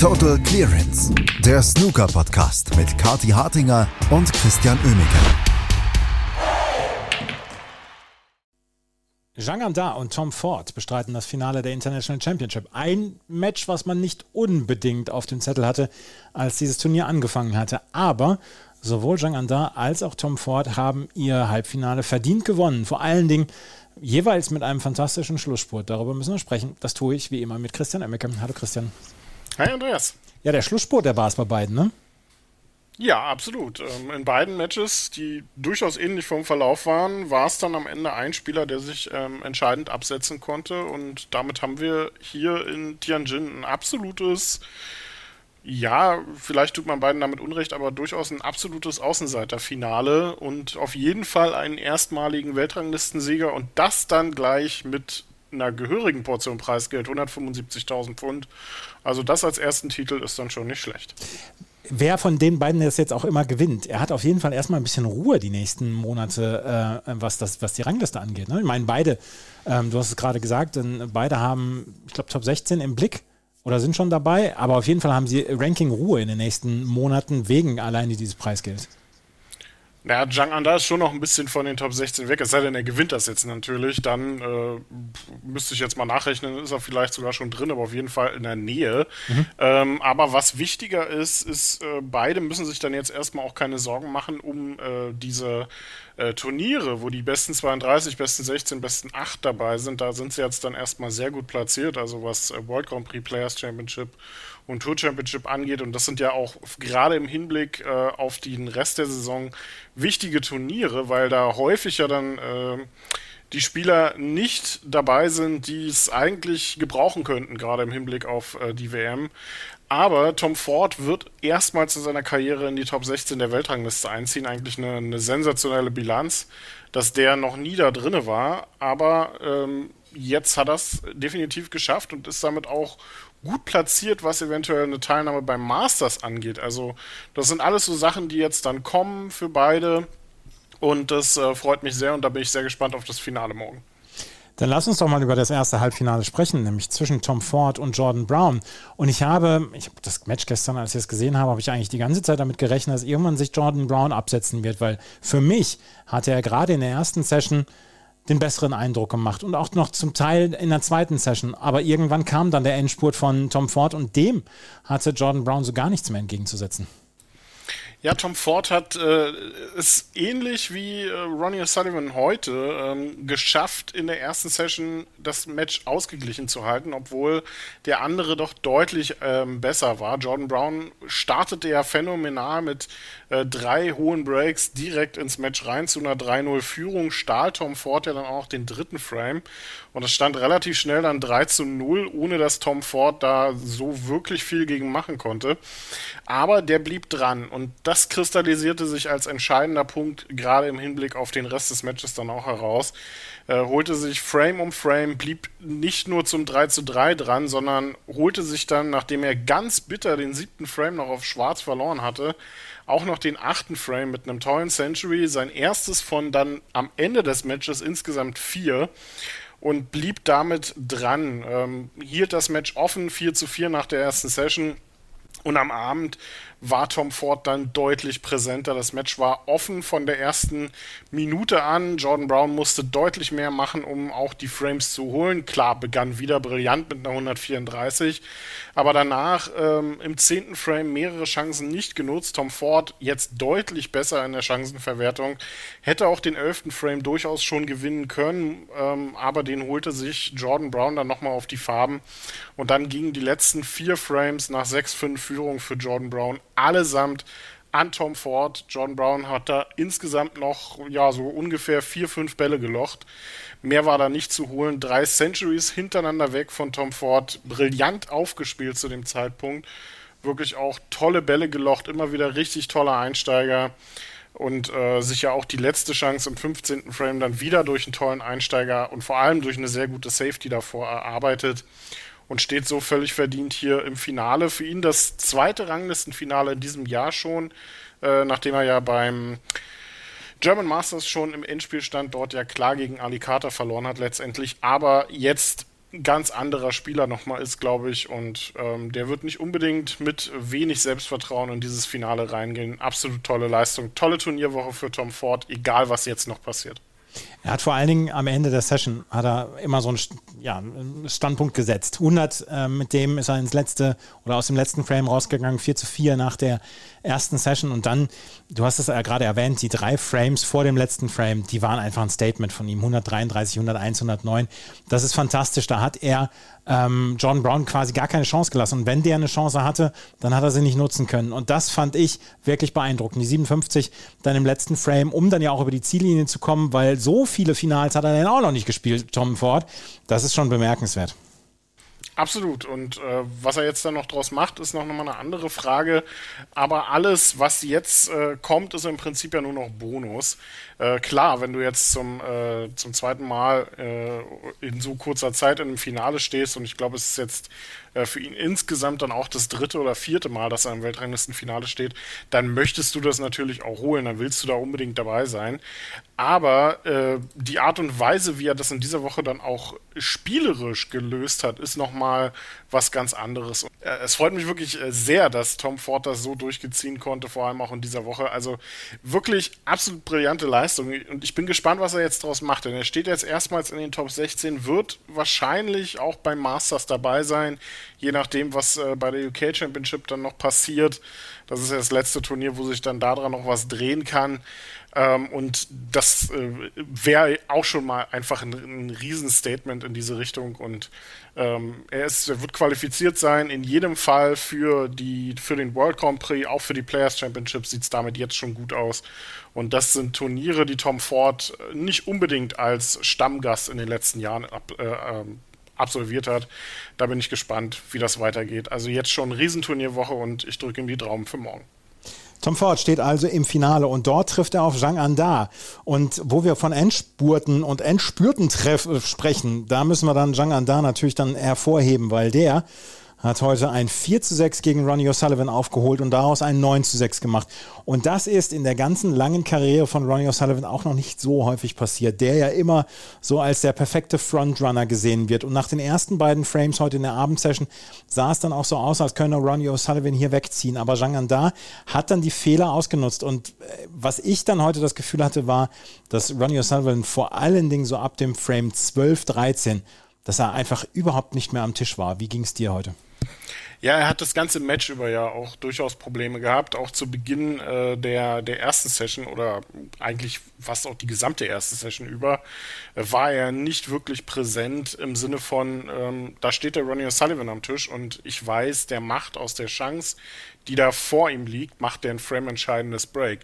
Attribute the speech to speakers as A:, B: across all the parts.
A: Total Clearance, der Snooker-Podcast mit Kati Hartinger und Christian Oemeke.
B: Zhang Anda und Tom Ford bestreiten das Finale der International Championship. Ein Match, was man nicht unbedingt auf dem Zettel hatte, als dieses Turnier angefangen hatte. Aber sowohl Zhang Anda als auch Tom Ford haben ihr Halbfinale verdient gewonnen. Vor allen Dingen jeweils mit einem fantastischen Schlussspurt. Darüber müssen wir sprechen. Das tue ich wie immer mit Christian Emmeke. Hallo Christian.
C: Hi Andreas.
B: Ja, der Schlussspurt, der war es bei beiden, ne?
C: Ja, absolut. Ähm, in beiden Matches, die durchaus ähnlich vom Verlauf waren, war es dann am Ende ein Spieler, der sich ähm, entscheidend absetzen konnte. Und damit haben wir hier in Tianjin ein absolutes, ja, vielleicht tut man beiden damit Unrecht, aber durchaus ein absolutes Außenseiterfinale und auf jeden Fall einen erstmaligen Weltranglistensieger und das dann gleich mit einer gehörigen Portion Preisgeld, 175.000 Pfund. Also das als ersten Titel ist dann schon nicht schlecht.
B: Wer von den beiden das jetzt auch immer gewinnt, er hat auf jeden Fall erstmal ein bisschen Ruhe die nächsten Monate, äh, was, das, was die Rangliste angeht. Ne? Ich meine, beide, ähm, du hast es gerade gesagt, beide haben, ich glaube, Top 16 im Blick oder sind schon dabei, aber auf jeden Fall haben sie Ranking-Ruhe in den nächsten Monaten wegen alleine dieses Preisgelds.
C: Ja, Zhang Anda ist schon noch ein bisschen von den Top 16 weg, es sei denn, er gewinnt das jetzt natürlich. Dann äh, müsste ich jetzt mal nachrechnen, ist er vielleicht sogar schon drin, aber auf jeden Fall in der Nähe. Mhm. Ähm, aber was wichtiger ist, ist, äh, beide müssen sich dann jetzt erstmal auch keine Sorgen machen um äh, diese äh, Turniere, wo die besten 32, besten 16, besten 8 dabei sind. Da sind sie jetzt dann erstmal sehr gut platziert, also was äh, World Grand Prix Players Championship und Tour Championship angeht. Und das sind ja auch gerade im Hinblick äh, auf den Rest der Saison wichtige Turniere, weil da häufig ja dann äh, die Spieler nicht dabei sind, die es eigentlich gebrauchen könnten, gerade im Hinblick auf äh, die WM. Aber Tom Ford wird erstmals in seiner Karriere in die Top 16 der Weltrangliste einziehen. Eigentlich eine, eine sensationelle Bilanz, dass der noch nie da drinne war. Aber ähm, jetzt hat er es definitiv geschafft und ist damit auch gut platziert, was eventuell eine Teilnahme beim Masters angeht. Also das sind alles so Sachen, die jetzt dann kommen für beide und das äh, freut mich sehr und da bin ich sehr gespannt auf das Finale morgen.
B: Dann lass uns doch mal über das erste Halbfinale sprechen, nämlich zwischen Tom Ford und Jordan Brown. Und ich habe, ich habe das Match gestern, als ich es gesehen habe, habe ich eigentlich die ganze Zeit damit gerechnet, dass irgendwann sich Jordan Brown absetzen wird, weil für mich hatte er gerade in der ersten Session den besseren Eindruck gemacht und auch noch zum Teil in der zweiten Session. Aber irgendwann kam dann der Endspurt von Tom Ford und dem hatte Jordan Brown so gar nichts mehr entgegenzusetzen.
C: Ja, Tom Ford hat äh, es ähnlich wie äh, Ronnie O'Sullivan heute ähm, geschafft, in der ersten Session das Match ausgeglichen zu halten, obwohl der andere doch deutlich ähm, besser war. Jordan Brown startete ja phänomenal mit äh, drei hohen Breaks direkt ins Match rein zu einer 3-0-Führung, stahl Tom Ford ja dann auch den dritten Frame und es stand relativ schnell dann 3 zu 0, ohne dass Tom Ford da so wirklich viel gegen machen konnte. Aber der blieb dran und das kristallisierte sich als entscheidender Punkt, gerade im Hinblick auf den Rest des Matches dann auch heraus. Äh, holte sich Frame um Frame, blieb nicht nur zum 3 zu 3 dran, sondern holte sich dann, nachdem er ganz bitter den siebten Frame noch auf Schwarz verloren hatte, auch noch den achten Frame mit einem tollen Century, sein erstes von dann am Ende des Matches insgesamt vier und blieb damit dran. Ähm, hielt das Match offen, 4 zu 4 nach der ersten Session. Und am Abend war Tom Ford dann deutlich präsenter. Das Match war offen von der ersten Minute an. Jordan Brown musste deutlich mehr machen, um auch die Frames zu holen. Klar, begann wieder brillant mit einer 134, aber danach ähm, im zehnten Frame mehrere Chancen nicht genutzt. Tom Ford jetzt deutlich besser in der Chancenverwertung. Hätte auch den elften Frame durchaus schon gewinnen können, ähm, aber den holte sich Jordan Brown dann nochmal auf die Farben. Und dann gingen die letzten vier Frames nach 6-5 Führung für Jordan Brown allesamt an Tom Ford. John Brown hat da insgesamt noch ja so ungefähr vier, fünf Bälle gelocht. Mehr war da nicht zu holen. Drei Centuries hintereinander weg von Tom Ford. Brillant aufgespielt zu dem Zeitpunkt. Wirklich auch tolle Bälle gelocht. Immer wieder richtig toller Einsteiger. Und äh, sich ja auch die letzte Chance im 15. Frame dann wieder durch einen tollen Einsteiger und vor allem durch eine sehr gute Safety davor erarbeitet und steht so völlig verdient hier im Finale. Für ihn das zweite Ranglistenfinale in diesem Jahr schon, äh, nachdem er ja beim German Masters schon im Endspiel stand, dort ja klar gegen Ali Carter verloren hat letztendlich, aber jetzt ein ganz anderer Spieler nochmal ist, glaube ich. Und ähm, der wird nicht unbedingt mit wenig Selbstvertrauen in dieses Finale reingehen. Absolut tolle Leistung. Tolle Turnierwoche für Tom Ford, egal was jetzt noch passiert.
B: Er hat vor allen Dingen am Ende der Session hat er immer so einen, ja, Standpunkt gesetzt. 100, äh, mit dem ist er ins letzte oder aus dem letzten Frame rausgegangen, 4 zu 4 nach der ersten Session und dann, du hast es ja gerade erwähnt, die drei Frames vor dem letzten Frame, die waren einfach ein Statement von ihm. 133, 101, 109. Das ist fantastisch. Da hat er ähm, John Brown quasi gar keine Chance gelassen. Und wenn der eine Chance hatte, dann hat er sie nicht nutzen können. Und das fand ich wirklich beeindruckend. Die 57 dann im letzten Frame, um dann ja auch über die Ziellinie zu kommen, weil so viele Finals hat er dann auch noch nicht gespielt, Tom Ford. Das ist schon bemerkenswert.
C: Absolut. Und äh, was er jetzt dann noch draus macht, ist noch mal eine andere Frage. Aber alles, was jetzt äh, kommt, ist im Prinzip ja nur noch Bonus. Äh, klar, wenn du jetzt zum, äh, zum zweiten Mal äh, in so kurzer Zeit in einem Finale stehst, und ich glaube, es ist jetzt äh, für ihn insgesamt dann auch das dritte oder vierte Mal, dass er im Weltranglistenfinale steht, dann möchtest du das natürlich auch holen, dann willst du da unbedingt dabei sein. Aber äh, die Art und Weise, wie er das in dieser Woche dann auch spielerisch gelöst hat, ist nochmal was ganz anderes. Äh, es freut mich wirklich äh, sehr, dass Tom Ford das so durchgeziehen konnte, vor allem auch in dieser Woche. Also wirklich absolut brillante Leistung. Und ich bin gespannt, was er jetzt daraus macht. Denn er steht jetzt erstmals in den Top 16, wird wahrscheinlich auch beim Masters dabei sein, je nachdem, was äh, bei der UK Championship dann noch passiert. Das ist ja das letzte Turnier, wo sich dann daran noch was drehen kann. Ähm, und das äh, wäre auch schon mal einfach ein, ein Riesenstatement in diese Richtung. Und ähm, er, ist, er wird qualifiziert sein, in jedem Fall für, die, für den World Grand Prix, auch für die Players Championship sieht es damit jetzt schon gut aus. Und das sind Turniere, die Tom Ford nicht unbedingt als Stammgast in den letzten Jahren ab, äh, ähm, absolviert hat. Da bin ich gespannt, wie das weitergeht. Also jetzt schon Riesenturnierwoche und ich drücke ihm die Daumen für morgen.
B: Tom Ford steht also im Finale und dort trifft er auf Zhang Anda. Und wo wir von Endspurten und Endspürten treff, sprechen, da müssen wir dann Zhang Anda natürlich dann hervorheben, weil der hat heute ein 4 zu 6 gegen Ronnie O'Sullivan aufgeholt und daraus ein 9 zu 6 gemacht. Und das ist in der ganzen langen Karriere von Ronnie O'Sullivan auch noch nicht so häufig passiert, der ja immer so als der perfekte Frontrunner gesehen wird. Und nach den ersten beiden Frames heute in der Abendsession sah es dann auch so aus, als könne Ronnie O'Sullivan hier wegziehen. Aber Zhang Anda hat dann die Fehler ausgenutzt. Und äh, was ich dann heute das Gefühl hatte, war, dass Ronnie O'Sullivan vor allen Dingen so ab dem Frame 12, 13 dass er einfach überhaupt nicht mehr am Tisch war. Wie ging es dir heute?
C: Ja, er hat das ganze Match über ja auch durchaus Probleme gehabt. Auch zu Beginn äh, der, der ersten Session oder eigentlich fast auch die gesamte erste Session über äh, war er nicht wirklich präsent im Sinne von, ähm, da steht der Ronnie O'Sullivan am Tisch und ich weiß, der macht aus der Chance, die da vor ihm liegt, macht der ein frame-entscheidendes Break.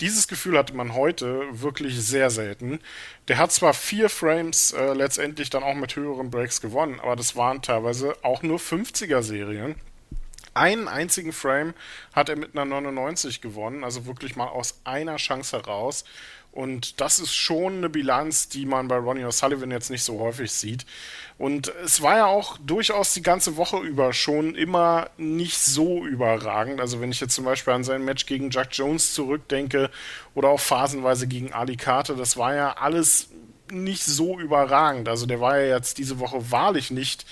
C: Dieses Gefühl hatte man heute wirklich sehr selten. Der hat zwar vier Frames äh, letztendlich dann auch mit höheren Breaks gewonnen, aber das waren teilweise auch nur 50er-Serien. Einen einzigen Frame hat er mit einer 99 gewonnen, also wirklich mal aus einer Chance heraus. Und das ist schon eine Bilanz, die man bei Ronnie O'Sullivan jetzt nicht so häufig sieht. Und es war ja auch durchaus die ganze Woche über schon immer nicht so überragend. Also wenn ich jetzt zum Beispiel an sein Match gegen Jack Jones zurückdenke oder auch phasenweise gegen Ali Carter, das war ja alles nicht so überragend. Also der war ja jetzt diese Woche wahrlich nicht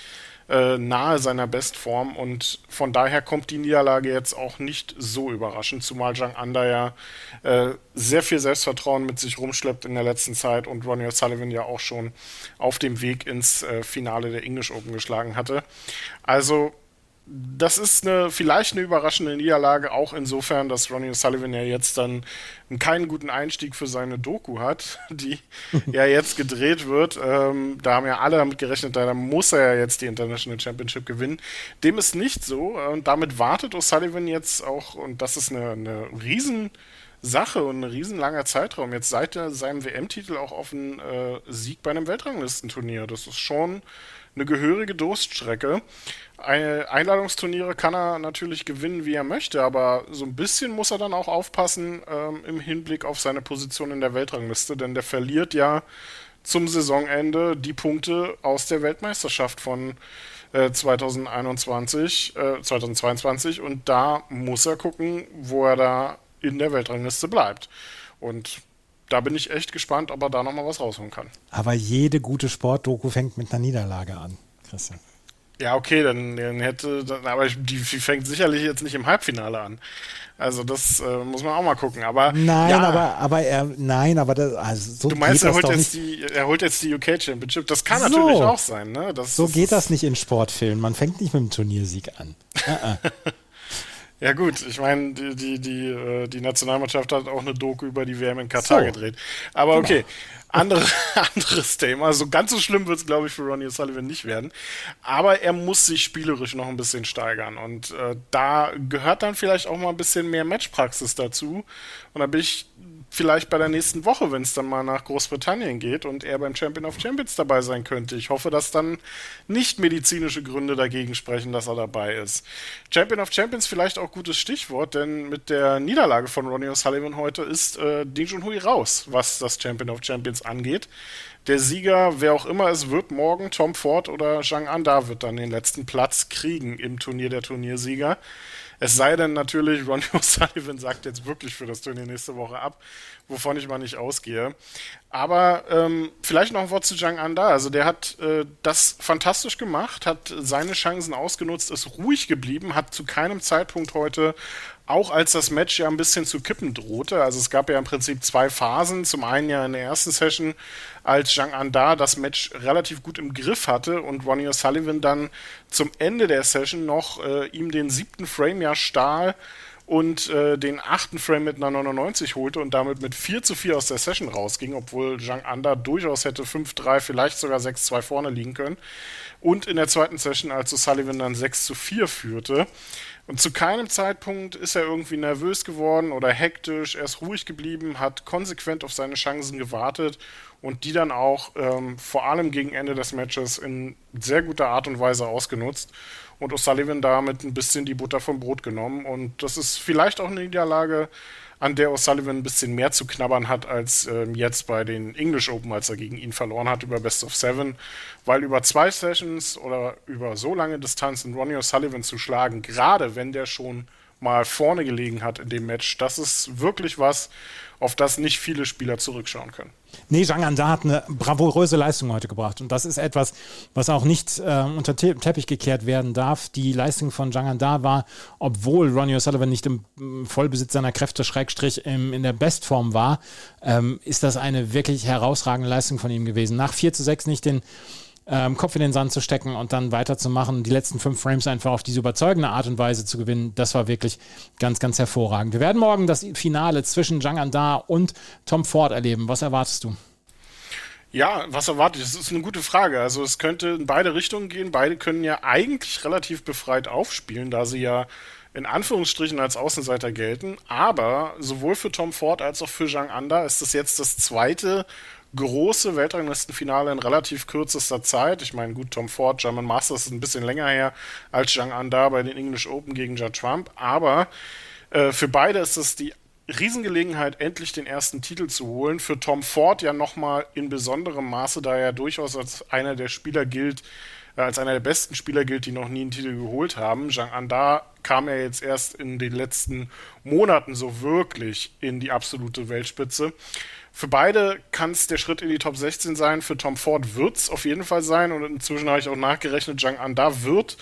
C: äh, nahe seiner Bestform und von daher kommt die Niederlage jetzt auch nicht so überraschend, zumal Zhang Anda ja äh, sehr viel Selbstvertrauen mit sich rumschleppt in der letzten Zeit und Ronnie O'Sullivan ja auch schon auf dem Weg ins äh, Finale der English Open geschlagen hatte. Also das ist eine, vielleicht eine überraschende Niederlage, auch insofern, dass Ronnie O'Sullivan ja jetzt dann keinen guten Einstieg für seine Doku hat, die ja jetzt gedreht wird. Ähm, da haben ja alle damit gerechnet, da muss er ja jetzt die International Championship gewinnen. Dem ist nicht so und damit wartet O'Sullivan jetzt auch, und das ist eine, eine riesen und ein riesenlanger Zeitraum, jetzt seit seinem WM-Titel auch auf einen äh, Sieg bei einem Weltranglistenturnier. Das ist schon eine gehörige Durststrecke. Einladungsturniere kann er natürlich gewinnen, wie er möchte, aber so ein bisschen muss er dann auch aufpassen ähm, im Hinblick auf seine Position in der Weltrangliste, denn der verliert ja zum Saisonende die Punkte aus der Weltmeisterschaft von äh, 2021, äh, 2022 und da muss er gucken, wo er da in der Weltrangliste bleibt. Und da bin ich echt gespannt, ob er da nochmal was rausholen kann.
B: Aber jede gute Sportdoku fängt mit einer Niederlage an. Christian.
C: Ja, okay, dann, dann hätte, dann, aber die, fängt sicherlich jetzt nicht im Halbfinale an. Also das äh, muss man auch mal gucken. Aber
B: nein,
C: ja,
B: aber aber er nein, aber das, also so
C: du meinst,
B: geht
C: er holt, jetzt
B: nicht.
C: die, er holt jetzt die UK Championship. Das kann
B: So.
C: natürlich auch sein, ne? Das,
B: So
C: das
B: geht das nicht in Sportfilmen. Man fängt nicht mit dem Turniersieg an.
C: Ja gut, ich meine, die, die, die, äh, die Nationalmannschaft hat auch eine Doku über die WM in Katar
B: So.
C: gedreht. Aber okay, andere, anderes Thema. So ganz so schlimm wird es, glaube ich, für Ronnie O'Sullivan nicht werden. Aber er muss sich spielerisch noch ein bisschen steigern. Und äh, da gehört dann vielleicht auch mal ein bisschen mehr Matchpraxis dazu. Und da bin ich vielleicht bei der nächsten Woche, wenn es dann mal nach Großbritannien geht und er beim Champion of Champions dabei sein könnte. Ich hoffe, dass dann nicht medizinische Gründe dagegen sprechen, dass er dabei ist. Champion of Champions vielleicht auch gutes Stichwort, denn mit der Niederlage von Ronnie O'Sullivan heute ist äh, Ding Junhui raus, was das Champion of Champions angeht. Der Sieger, wer auch immer es wird, morgen Tom Ford oder Zhang Anda wird dann den letzten Platz kriegen im Turnier der Turniersieger. Es sei denn natürlich, Ronnie O'Sullivan sagt jetzt wirklich für das Turnier nächste Woche ab, wovon ich mal nicht ausgehe. Aber ähm, vielleicht noch ein Wort zu Zhang Anda. Also der hat äh, das fantastisch gemacht, hat seine Chancen ausgenutzt, ist ruhig geblieben, hat zu keinem Zeitpunkt heute, auch als das Match ja ein bisschen zu kippen drohte, also es gab ja im Prinzip zwei Phasen. Zum einen ja in der ersten Session, als Zhang Anda das Match relativ gut im Griff hatte und Ronnie O'Sullivan dann zum Ende der Session noch äh, ihm den siebten Frame ja stahl und äh, den achten Frame mit einer 99 holte und damit mit 4 zu 4 aus der Session rausging, obwohl Zhang Anda durchaus hätte 5-3, vielleicht sogar 6-2 vorne liegen können. Und in der zweiten Session, als O'Sullivan dann 6 zu 4 führte. Und zu keinem Zeitpunkt ist er irgendwie nervös geworden oder hektisch. Er ist ruhig geblieben, hat konsequent auf seine Chancen gewartet und die dann auch ähm, vor allem gegen Ende des Matches in sehr guter Art und Weise ausgenutzt und O'Sullivan damit ein bisschen die Butter vom Brot genommen. Und das ist vielleicht auch eine Niederlage, an der O'Sullivan ein bisschen mehr zu knabbern hat als ähm, jetzt bei den English Open, als er gegen ihn verloren hat über Best of Seven. Weil über zwei Sessions oder über so lange Distanzen Ronnie O'Sullivan zu schlagen, gerade wenn der schon mal vorne gelegen hat in dem Match, das ist wirklich was, auf das nicht viele Spieler zurückschauen können.
B: Nee, Zhang Anda hat eine bravouröse Leistung heute gebracht. Und das ist etwas, was auch nicht äh, unter Te Teppich gekehrt werden darf. Die Leistung von Zhang Anda war, obwohl Ronnie O'Sullivan nicht im Vollbesitz seiner Kräfte, Schrägstrich im, in der Bestform war, ähm, ist das eine wirklich herausragende Leistung von ihm gewesen. Nach 4 zu 6 nicht den ähm, Kopf in den Sand zu stecken und dann weiterzumachen, die letzten fünf Frames einfach auf diese überzeugende Art und Weise zu gewinnen, das war wirklich ganz, ganz hervorragend. Wir werden morgen das Finale zwischen Zhang Anda und Tom Ford erleben. Was erwartest du?
C: Ja, was erwarte ich? Das ist eine gute Frage. Also es könnte in beide Richtungen gehen. Beide können ja eigentlich relativ befreit aufspielen, da sie ja in Anführungsstrichen als Außenseiter gelten. Aber sowohl für Tom Ford als auch für Zhang Anda ist das jetzt das zweite große Weltranglistenfinale in relativ kürzester Zeit. Ich meine, gut, Tom Ford, German Masters ist ein bisschen länger her als Zhang Anda bei den English Open gegen Judd Trump. Aber äh, für beide ist es die Riesengelegenheit, endlich den ersten Titel zu holen. Für Tom Ford ja nochmal in besonderem Maße, da er durchaus als einer der Spieler gilt, äh, als einer der besten Spieler gilt, die noch nie einen Titel geholt haben. Zhang Anda kam ja jetzt erst in den letzten Monaten so wirklich in die absolute Weltspitze. Für beide kann es der Schritt in die Top 16 sein. Für Tom Ford wird es auf jeden Fall sein. Und inzwischen habe ich auch nachgerechnet, Zhang Anda wird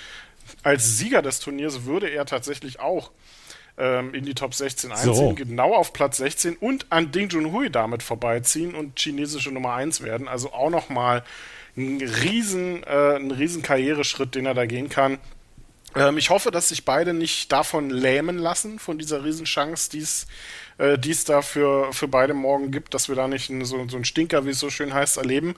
C: als Sieger des Turniers würde er tatsächlich auch ähm, in die Top 16 einziehen,
B: So.
C: genau auf Platz 16 und an Ding Junhui damit vorbeiziehen und chinesische Nummer 1 werden. Also auch nochmal ein riesen, äh, ein riesen Karriereschritt, den er da gehen kann. Ähm, ich hoffe, dass sich beide nicht davon lähmen lassen, von dieser Riesenchance, die es äh, die es da für, für beide morgen gibt, dass wir da nicht so, so einen Stinker, wie es so schön heißt, erleben.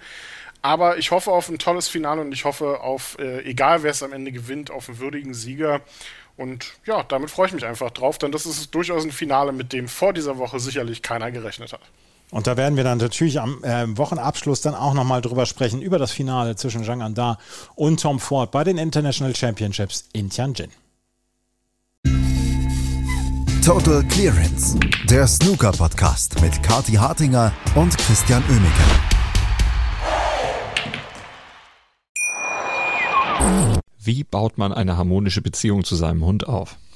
C: Aber ich hoffe auf ein tolles Finale und ich hoffe auf, äh, egal wer es am Ende gewinnt, auf einen würdigen Sieger. Und ja, damit freue ich mich einfach drauf, denn das ist durchaus ein Finale, mit dem vor dieser Woche sicherlich keiner gerechnet hat.
B: Und da werden wir dann natürlich am äh, Wochenabschluss dann auch nochmal drüber sprechen, über das Finale zwischen Zhang Anda und Tom Ford bei den International Championships in Tianjin.
A: Total Clearance, der Snooker-Podcast mit Kati Hartinger und Christian Oemeke.
D: Wie baut man eine harmonische Beziehung zu seinem Hund auf?